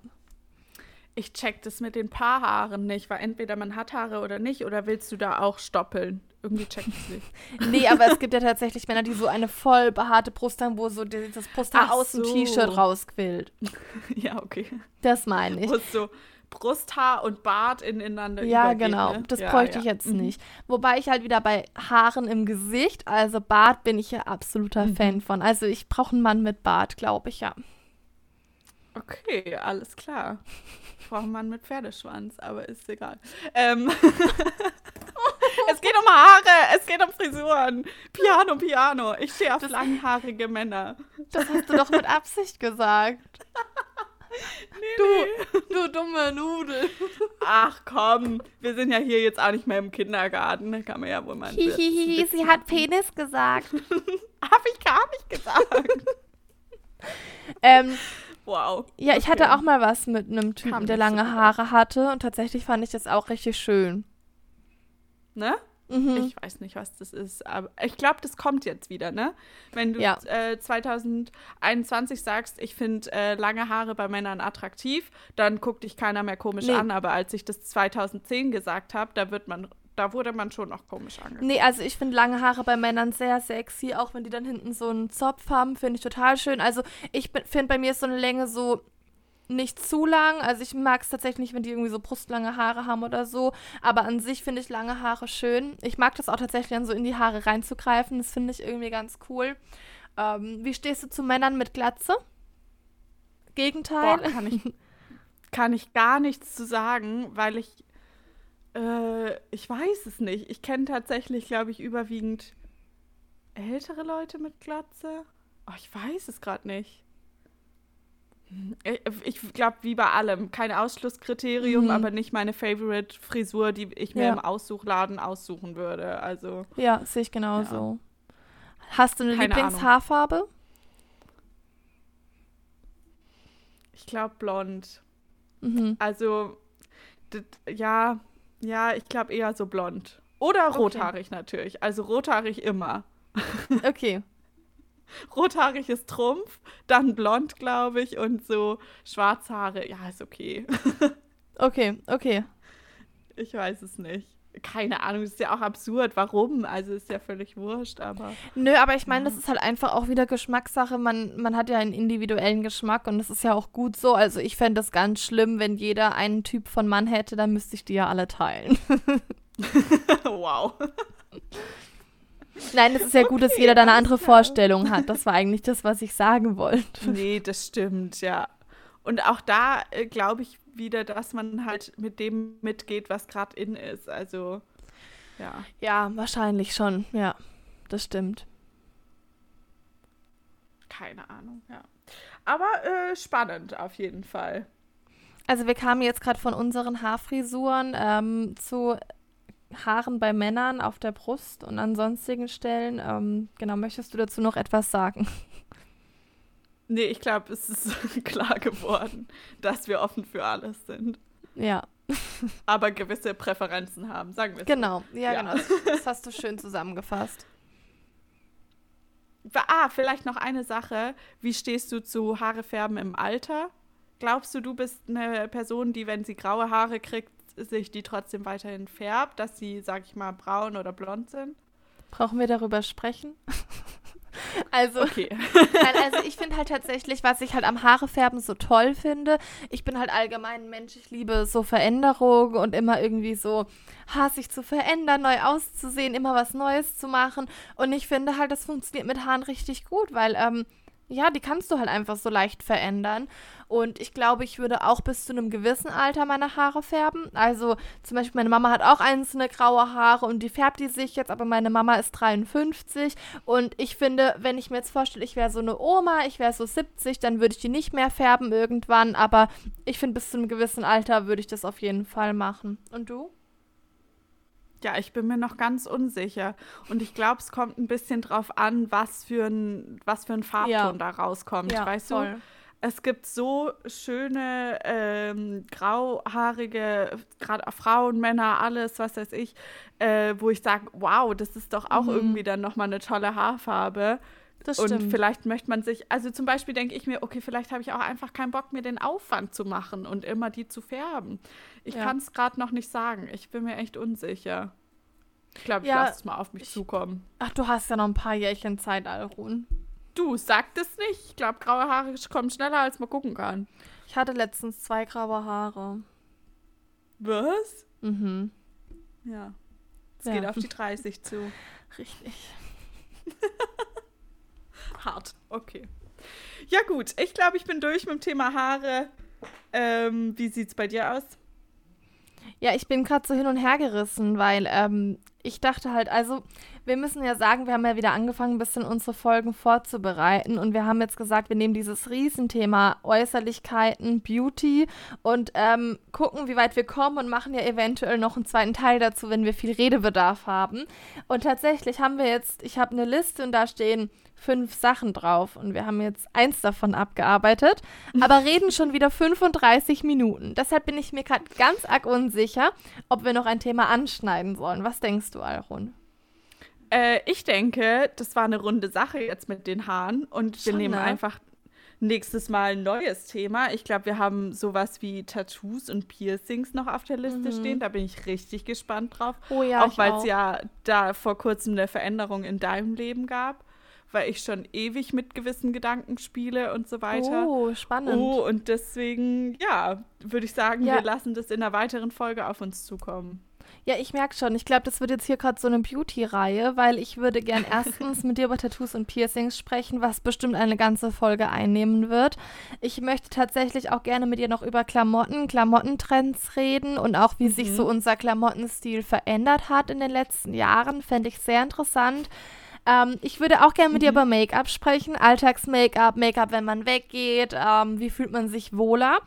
ich check das mit den Paarhaaren nicht, weil entweder man hat Haare oder nicht, oder willst du da auch stoppeln? Irgendwie check ich nicht. nee, aber es gibt ja tatsächlich Männer, die so eine voll behaarte Brust haben, wo so das Brusthaar aus dem T-Shirt rausquillt. ja, okay. Das meine ich. Wo so Brusthaar und Bart ineinander Ja, genau. Ne? Das ja, bräuchte ja. ich jetzt mhm. nicht. Wobei ich halt wieder bei Haaren im Gesicht, also Bart bin ich ja absoluter mhm. Fan von. Also ich brauche einen Mann mit Bart, glaube ich ja. Okay, alles klar braucht man mit Pferdeschwanz, aber ist egal. Ähm es geht um Haare, es geht um Frisuren. Piano, Piano. Ich stehe auf das, langhaarige Männer. Das hast du doch mit Absicht gesagt. Nee, du, nee. du dumme Nudel. Ach komm, wir sind ja hier jetzt auch nicht mehr im Kindergarten. Da kann man ja wohl mal. Hihihi, sie hat Penis gesagt. Hab ich gar nicht gesagt. ähm, Wow. Ja, okay. ich hatte auch mal was mit einem Typen, der lange Haare hatte und tatsächlich fand ich das auch richtig schön. Ne? Mhm. Ich weiß nicht, was das ist, aber ich glaube, das kommt jetzt wieder, ne? Wenn du ja. äh, 2021 sagst, ich finde äh, lange Haare bei Männern attraktiv, dann guckt dich keiner mehr komisch nee. an. Aber als ich das 2010 gesagt habe, da wird man da wurde man schon auch komisch angeguckt. Nee, also ich finde lange Haare bei Männern sehr sexy, auch wenn die dann hinten so einen Zopf haben, finde ich total schön. Also ich finde bei mir ist so eine Länge so nicht zu lang. Also ich mag es tatsächlich nicht, wenn die irgendwie so brustlange Haare haben oder so. Aber an sich finde ich lange Haare schön. Ich mag das auch tatsächlich dann so in die Haare reinzugreifen. Das finde ich irgendwie ganz cool. Ähm, wie stehst du zu Männern mit Glatze? Gegenteil? Boah, kann ich, kann ich gar nichts zu sagen, weil ich äh, ich weiß es nicht. Ich kenne tatsächlich, glaube ich, überwiegend ältere Leute mit Glatze. Oh, ich weiß es gerade nicht. Hm, äh, ich, ich glaube, wie bei allem, kein Ausschlusskriterium, mhm. aber nicht meine Favorite-Frisur, die ich mir ja. im Aussuchladen aussuchen würde. Also. Ja, sehe ich genauso. Ja. Hast du eine Keine Lieblingshaarfarbe? Ahnung. Ich glaube blond. Mhm. Also, ja, ja, ich glaube eher so blond. Oder rothaarig okay. natürlich. Also rothaarig immer. Okay. Rothaarig ist Trumpf, dann blond, glaube ich, und so Schwarzhaare, ja, ist okay. okay, okay. Ich weiß es nicht. keine Ahnung, ist ja auch absurd. Warum? Also ist ja völlig wurscht, aber. Nö, aber ich meine, das ist halt einfach auch wieder Geschmackssache. Man, man hat ja einen individuellen Geschmack und das ist ja auch gut so. Also ich fände es ganz schlimm, wenn jeder einen Typ von Mann hätte, dann müsste ich die ja alle teilen. wow. Nein, es ist ja gut, dass jeder da eine andere klar. Vorstellung hat. Das war eigentlich das, was ich sagen wollte. Nee, das stimmt, ja. Und auch da äh, glaube ich wieder, dass man halt mit dem mitgeht, was gerade in ist. Also, ja. Ja, wahrscheinlich schon. Ja, das stimmt. Keine Ahnung, ja. Aber äh, spannend auf jeden Fall. Also wir kamen jetzt gerade von unseren Haarfrisuren ähm, zu Haaren bei Männern auf der Brust und an sonstigen Stellen. Ähm, genau, möchtest du dazu noch etwas sagen? Nee, ich glaube, es ist klar geworden, dass wir offen für alles sind. Ja. Aber gewisse Präferenzen haben, sagen wir Genau, so. ja, ja, genau. Das hast du schön zusammengefasst. Ah, vielleicht noch eine Sache. Wie stehst du zu Haarefärben im Alter? Glaubst du, du bist eine Person, die, wenn sie graue Haare kriegt, sich die trotzdem weiterhin färbt, dass sie, sag ich mal, braun oder blond sind? Brauchen wir darüber sprechen? Also, okay. nein, also ich finde halt tatsächlich, was ich halt am Haarefärben so toll finde, ich bin halt allgemein ein Mensch, ich liebe so Veränderungen und immer irgendwie so, ha, sich zu verändern, neu auszusehen, immer was Neues zu machen. Und ich finde halt, das funktioniert mit Haaren richtig gut, weil ähm, ja, die kannst du halt einfach so leicht verändern. Und ich glaube, ich würde auch bis zu einem gewissen Alter meine Haare färben. Also zum Beispiel, meine Mama hat auch einzelne graue Haare und die färbt die sich jetzt, aber meine Mama ist 53. Und ich finde, wenn ich mir jetzt vorstelle, ich wäre so eine Oma, ich wäre so 70, dann würde ich die nicht mehr färben irgendwann. Aber ich finde, bis zu einem gewissen Alter würde ich das auf jeden Fall machen. Und du? Ja, ich bin mir noch ganz unsicher. Und ich glaube, es kommt ein bisschen drauf an, was für ein, was für ein Farbton ja. da rauskommt. Ja, weißt voll. du? Es gibt so schöne ähm, grauhaarige, gerade Frauen, Männer, alles, was weiß ich, äh, wo ich sage, wow, das ist doch auch mhm. irgendwie dann nochmal eine tolle Haarfarbe. Das stimmt. Und vielleicht möchte man sich, also zum Beispiel denke ich mir, okay, vielleicht habe ich auch einfach keinen Bock, mir den Aufwand zu machen und immer die zu färben. Ich ja. kann es gerade noch nicht sagen. Ich bin mir echt unsicher. Ich glaube, ich ja, lasse es mal auf mich ich, zukommen. Ach, du hast ja noch ein paar Jährchen Zeit, Alrun. Du, sag das nicht. Ich glaube, graue Haare kommen schneller, als man gucken kann. Ich hatte letztens zwei graue Haare. Was? Mhm. Ja. Es ja. geht auf die 30 zu. Richtig. Hart. Okay. Ja, gut. Ich glaube, ich bin durch mit dem Thema Haare. Ähm, wie sieht's bei dir aus? Ja, ich bin gerade so hin und her gerissen, weil ähm, ich dachte halt, also wir müssen ja sagen, wir haben ja wieder angefangen, ein bisschen unsere Folgen vorzubereiten und wir haben jetzt gesagt, wir nehmen dieses Riesenthema Äußerlichkeiten, Beauty und ähm, gucken, wie weit wir kommen und machen ja eventuell noch einen zweiten Teil dazu, wenn wir viel Redebedarf haben. Und tatsächlich haben wir jetzt, ich habe eine Liste und da stehen fünf Sachen drauf und wir haben jetzt eins davon abgearbeitet, aber reden schon wieder 35 Minuten. Deshalb bin ich mir gerade ganz arg unsicher, ob wir noch ein Thema anschneiden sollen. Was denkst du, Alrun? Äh, ich denke, das war eine runde Sache jetzt mit den Haaren und Schon, wir nehmen ne? einfach nächstes Mal ein neues Thema. Ich glaube, wir haben sowas wie Tattoos und Piercings noch auf der Liste mhm. stehen. Da bin ich richtig gespannt drauf. Oh ja, auch weil es ja da vor kurzem eine Veränderung in deinem Leben gab weil ich schon ewig mit gewissen Gedanken spiele und so weiter. Oh, spannend. Oh, und deswegen, ja, würde ich sagen, ja. wir lassen das in einer weiteren Folge auf uns zukommen. Ja, ich merke schon. Ich glaube, das wird jetzt hier gerade so eine Beauty-Reihe, weil ich würde gern erstens mit dir über Tattoos und Piercings sprechen, was bestimmt eine ganze Folge einnehmen wird. Ich möchte tatsächlich auch gerne mit dir noch über Klamotten, Klamottentrends reden und auch wie mhm. sich so unser Klamottenstil verändert hat in den letzten Jahren. Fände ich sehr interessant. Ähm, ich würde auch gerne mit mhm. dir über Make-up sprechen. Alltags-Make-up, Make-up, wenn man weggeht. Ähm, wie fühlt man sich wohler?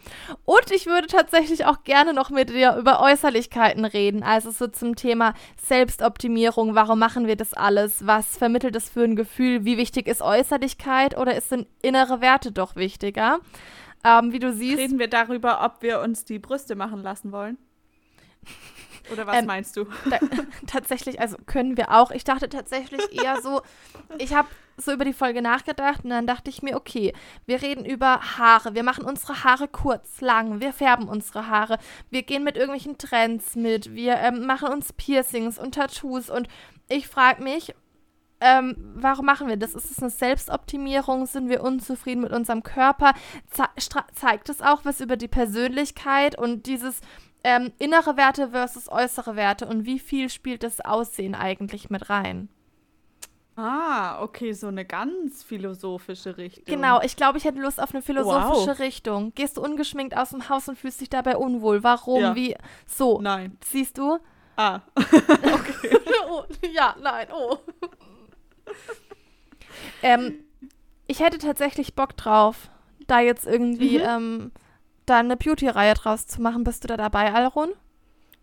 Und ich würde tatsächlich auch gerne noch mit dir über Äußerlichkeiten reden. Also so zum Thema Selbstoptimierung. Warum machen wir das alles? Was vermittelt es für ein Gefühl? Wie wichtig ist Äußerlichkeit oder ist sind innere Werte doch wichtiger? Ähm, wie du siehst. Reden wir darüber, ob wir uns die Brüste machen lassen wollen? Oder was ähm, meinst du? Da, tatsächlich, also können wir auch. Ich dachte tatsächlich eher so, ich habe so über die Folge nachgedacht und dann dachte ich mir, okay, wir reden über Haare. Wir machen unsere Haare kurz, lang. Wir färben unsere Haare. Wir gehen mit irgendwelchen Trends mit. Wir ähm, machen uns Piercings und Tattoos. Und ich frage mich, ähm, warum machen wir das? Ist es eine Selbstoptimierung? Sind wir unzufrieden mit unserem Körper? Ze zeigt es auch was über die Persönlichkeit und dieses ähm, innere Werte versus äußere Werte und wie viel spielt das Aussehen eigentlich mit rein? Ah, okay, so eine ganz philosophische Richtung. Genau, ich glaube, ich hätte Lust auf eine philosophische wow. Richtung. Gehst du ungeschminkt aus dem Haus und fühlst dich dabei unwohl? Warum? Ja. Wie? So. Nein. Siehst du? Ah. okay. oh, ja, nein, oh. Ähm, ich hätte tatsächlich Bock drauf, da jetzt irgendwie mhm. ähm, da eine Beauty-Reihe draus zu machen. Bist du da dabei, Alrun?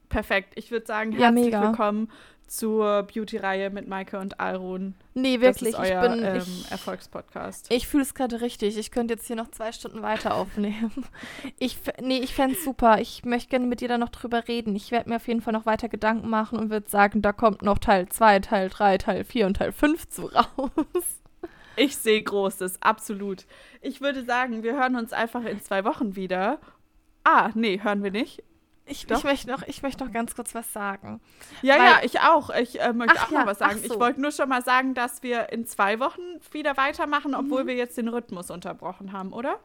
Perfekt. Ich würde sagen, herzlich ja, willkommen zur Beauty-Reihe mit Maike und Alrun. Nee, wirklich. Das ist euer, ich bin ähm, ich, Erfolgspodcast. Ich fühle es gerade richtig. Ich könnte jetzt hier noch zwei Stunden weiter aufnehmen. ich, nee, ich fände es super. Ich möchte gerne mit dir da noch drüber reden. Ich werde mir auf jeden Fall noch weiter Gedanken machen und würde sagen, da kommt noch Teil 2, Teil 3, Teil 4 und Teil 5 zu raus. Ich sehe Großes, absolut. Ich würde sagen, wir hören uns einfach in zwei Wochen wieder. Ah, nee, hören wir nicht. Ich, ich, möchte noch, ich möchte noch ganz kurz was sagen. Ja, Weil, ja, ich auch. Ich äh, möchte auch ja, noch was sagen. So. Ich wollte nur schon mal sagen, dass wir in zwei Wochen wieder weitermachen, obwohl mhm. wir jetzt den Rhythmus unterbrochen haben, oder?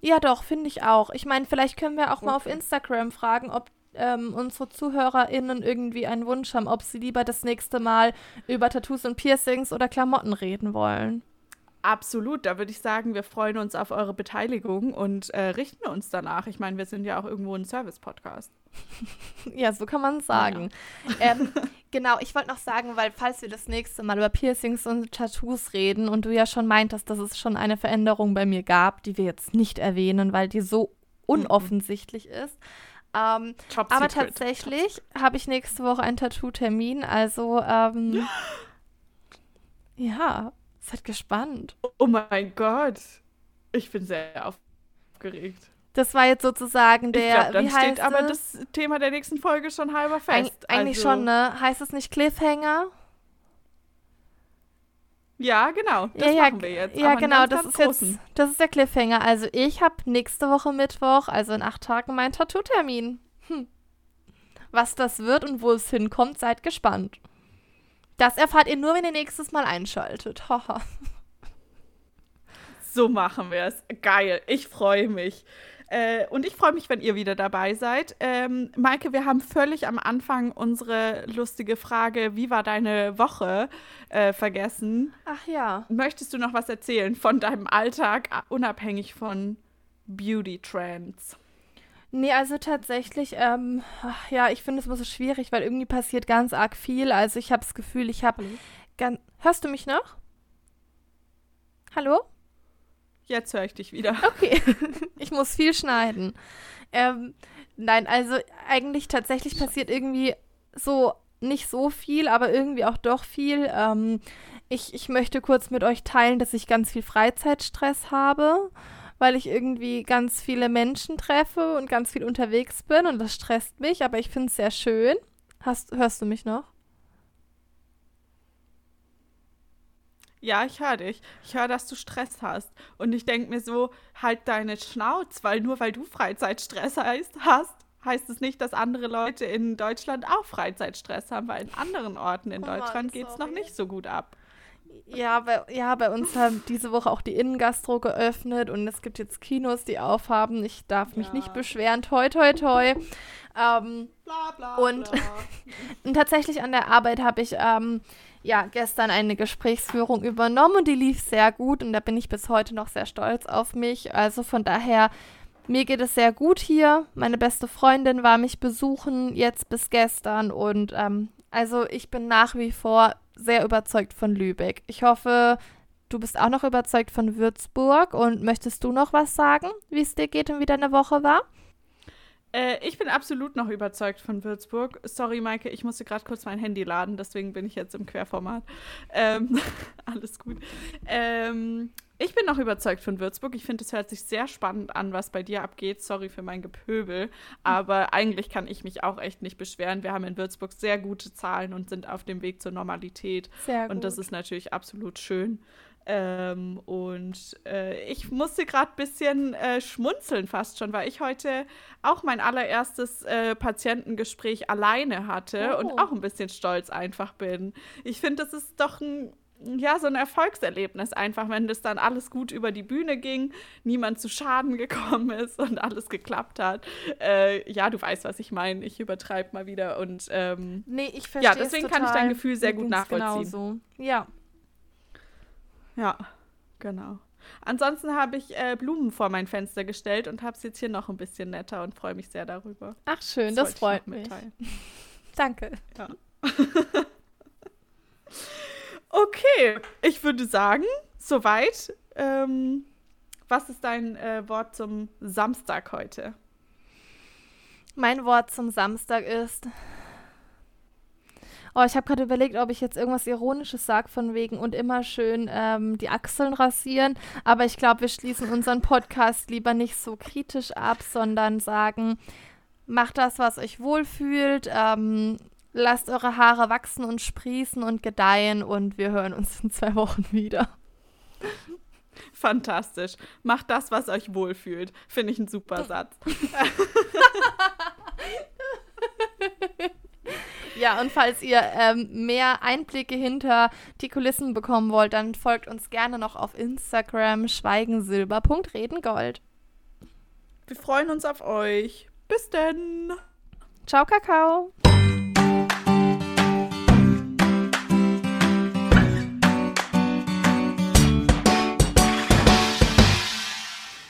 Ja, doch, finde ich auch. Ich meine, vielleicht können wir auch okay. mal auf Instagram fragen, ob ähm, unsere ZuhörerInnen irgendwie einen Wunsch haben, ob sie lieber das nächste Mal über Tattoos und Piercings oder Klamotten reden wollen. Absolut, da würde ich sagen, wir freuen uns auf eure Beteiligung und äh, richten uns danach. Ich meine, wir sind ja auch irgendwo ein Service-Podcast. ja, so kann man sagen. Ja. Ähm, genau, ich wollte noch sagen, weil falls wir das nächste Mal über Piercings und Tattoos reden und du ja schon meintest, dass es schon eine Veränderung bei mir gab, die wir jetzt nicht erwähnen, weil die so unoffensichtlich mhm. ist. Ähm, aber tatsächlich habe ich nächste Woche einen Tattoo-Termin, also ähm, ja, Seid gespannt. Oh mein Gott. Ich bin sehr aufgeregt. Das war jetzt sozusagen der. Ich glaub, dann wie steht aber das Thema der nächsten Folge schon halber fest. Eig eigentlich also, schon, ne? Heißt es nicht Cliffhanger? Ja, genau. Das ja, machen wir jetzt. Ja, genau. das ist großen. jetzt. Das ist der Cliffhanger. Also ich habe nächste Woche Mittwoch, also in acht Tagen, meinen Tattoo-Termin. Hm. Was das wird und wo es hinkommt, seid gespannt. Das erfahrt ihr nur, wenn ihr nächstes Mal einschaltet. Haha. so machen wir es. Geil. Ich freue mich. Äh, und ich freue mich, wenn ihr wieder dabei seid. Ähm, Maike, wir haben völlig am Anfang unsere lustige Frage, wie war deine Woche, äh, vergessen. Ach ja. Möchtest du noch was erzählen von deinem Alltag, unabhängig von Beauty Trends? Nee, also tatsächlich, ähm, ja, ich finde es immer so schwierig, weil irgendwie passiert ganz arg viel. Also ich habe das Gefühl, ich habe ganz. Hörst du mich noch? Hallo? Jetzt höre ich dich wieder. Okay, ich muss viel schneiden. Ähm, nein, also eigentlich tatsächlich passiert irgendwie so nicht so viel, aber irgendwie auch doch viel. Ähm, ich, ich möchte kurz mit euch teilen, dass ich ganz viel Freizeitstress habe weil ich irgendwie ganz viele Menschen treffe und ganz viel unterwegs bin und das stresst mich, aber ich finde es sehr schön. Hast, hörst du mich noch? Ja, ich höre dich. Ich höre, dass du Stress hast. Und ich denke mir so, halt deine Schnauz, weil nur weil du Freizeitstress heißt, hast, heißt es nicht, dass andere Leute in Deutschland auch Freizeitstress haben, weil in anderen Orten in oh Deutschland geht es noch nicht so gut ab. Ja, bei, ja, bei uns haben diese Woche auch die Innengastro geöffnet und es gibt jetzt Kinos, die aufhaben. Ich darf mich ja. nicht beschweren. Toi, toi, toi. Ähm, bla, bla, und, und tatsächlich an der Arbeit habe ich ähm, ja gestern eine Gesprächsführung übernommen und die lief sehr gut und da bin ich bis heute noch sehr stolz auf mich. Also von daher, mir geht es sehr gut hier. Meine beste Freundin war mich besuchen jetzt bis gestern und ähm, also ich bin nach wie vor sehr überzeugt von Lübeck. Ich hoffe, du bist auch noch überzeugt von Würzburg und möchtest du noch was sagen, wie es dir geht und wie deine Woche war? Äh, ich bin absolut noch überzeugt von Würzburg. Sorry, Maike, ich musste gerade kurz mein Handy laden, deswegen bin ich jetzt im Querformat. Ähm, alles gut. Ähm, ich bin noch überzeugt von Würzburg. Ich finde, es hört sich sehr spannend an, was bei dir abgeht. Sorry für mein Gepöbel. Aber eigentlich kann ich mich auch echt nicht beschweren. Wir haben in Würzburg sehr gute Zahlen und sind auf dem Weg zur Normalität. Sehr gut. Und das ist natürlich absolut schön. Ähm, und äh, ich musste gerade ein bisschen äh, schmunzeln fast schon, weil ich heute auch mein allererstes äh, Patientengespräch alleine hatte oh. und auch ein bisschen stolz einfach bin. Ich finde, das ist doch ein ja, so ein Erfolgserlebnis einfach, wenn das dann alles gut über die Bühne ging, niemand zu Schaden gekommen ist und alles geklappt hat. Äh, ja, du weißt, was ich meine. Ich übertreibe mal wieder und ähm, nee, ich verstehe. Ja, deswegen kann ich dein Gefühl sehr gut nachvollziehen. Genauso. Ja, ja, genau. Ansonsten habe ich äh, Blumen vor mein Fenster gestellt und habe es jetzt hier noch ein bisschen netter und freue mich sehr darüber. Ach schön, das, das freut mich. Danke. Ja. okay, ich würde sagen, soweit. Ähm, was ist dein äh, Wort zum Samstag heute? Mein Wort zum Samstag ist Oh, ich habe gerade überlegt, ob ich jetzt irgendwas Ironisches sage von wegen und immer schön ähm, die Achseln rasieren. Aber ich glaube, wir schließen unseren Podcast lieber nicht so kritisch ab, sondern sagen, macht das, was euch wohlfühlt. Ähm, lasst eure Haare wachsen und sprießen und gedeihen und wir hören uns in zwei Wochen wieder. Fantastisch. Macht das, was euch wohlfühlt. Finde ich ein super Satz. Ja, und falls ihr ähm, mehr Einblicke hinter die Kulissen bekommen wollt, dann folgt uns gerne noch auf Instagram schweigensilber.redengold. Wir freuen uns auf euch. Bis denn. Ciao, Kakao.